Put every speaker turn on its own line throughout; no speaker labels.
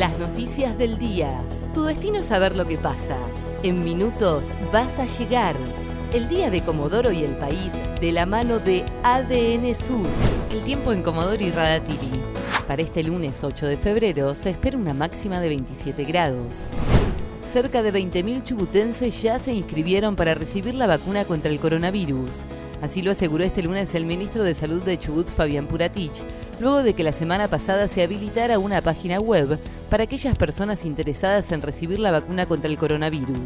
Las noticias del día. Tu destino es saber lo que pasa. En minutos vas a llegar. El día de Comodoro y el país de la mano de ADN Sur. El tiempo en Comodoro y Radatili. Para este lunes 8 de febrero se espera una máxima de 27 grados. Cerca de 20.000 chubutenses ya se inscribieron para recibir la vacuna contra el coronavirus. Así lo aseguró este lunes el ministro de Salud de Chubut, Fabián Puratich, luego de que la semana pasada se habilitara una página web para aquellas personas interesadas en recibir la vacuna contra el coronavirus.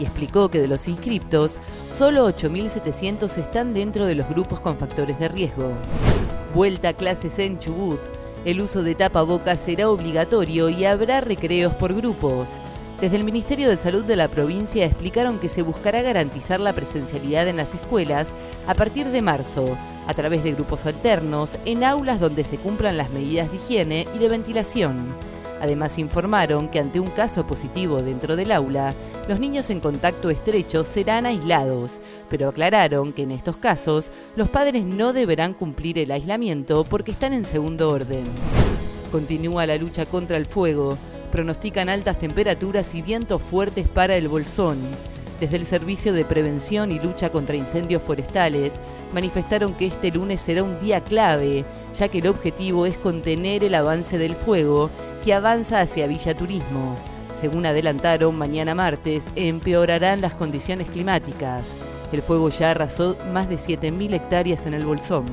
Y explicó que de los inscriptos, solo 8.700 están dentro de los grupos con factores de riesgo. Vuelta a clases en Chubut. El uso de tapabocas será obligatorio y habrá recreos por grupos. Desde el Ministerio de Salud de la provincia explicaron que se buscará garantizar la presencialidad en las escuelas a partir de marzo, a través de grupos alternos, en aulas donde se cumplan las medidas de higiene y de ventilación. Además informaron que ante un caso positivo dentro del aula, los niños en contacto estrecho serán aislados, pero aclararon que en estos casos los padres no deberán cumplir el aislamiento porque están en segundo orden. Continúa la lucha contra el fuego pronostican altas temperaturas y vientos fuertes para el Bolsón. Desde el Servicio de Prevención y Lucha contra Incendios Forestales manifestaron que este lunes será un día clave, ya que el objetivo es contener el avance del fuego que avanza hacia Villa Turismo. Según adelantaron, mañana martes empeorarán las condiciones climáticas. El fuego ya arrasó más de 7.000 hectáreas en el Bolsón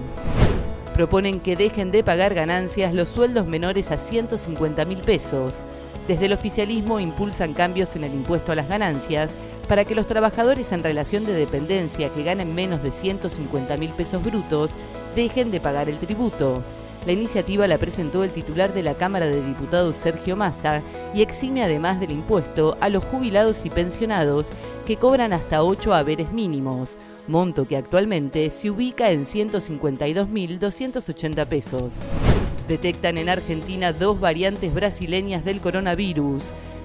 proponen que dejen de pagar ganancias los sueldos menores a 150 mil pesos. Desde el oficialismo impulsan cambios en el impuesto a las ganancias para que los trabajadores en relación de dependencia que ganen menos de 150 mil pesos brutos dejen de pagar el tributo. La iniciativa la presentó el titular de la Cámara de Diputados Sergio Massa y exime además del impuesto a los jubilados y pensionados que cobran hasta 8 haberes mínimos, monto que actualmente se ubica en 152.280 pesos. Detectan en Argentina dos variantes brasileñas del coronavirus.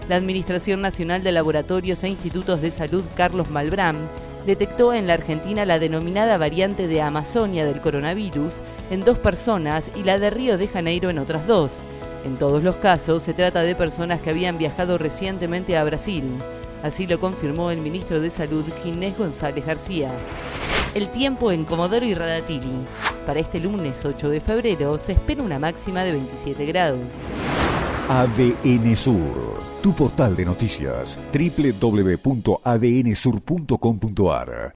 La Administración Nacional de Laboratorios e Institutos de Salud Carlos Malbrán detectó en la Argentina la denominada variante de Amazonia del coronavirus en dos personas y la de Río de Janeiro en otras dos. En todos los casos se trata de personas que habían viajado recientemente a Brasil. Así lo confirmó el ministro de Salud Ginés González García. El tiempo en Comodoro y Radatili. Para este lunes 8 de febrero se espera una máxima de 27 grados.
ADN Sur, tu portal de noticias, www.adnsur.com.ar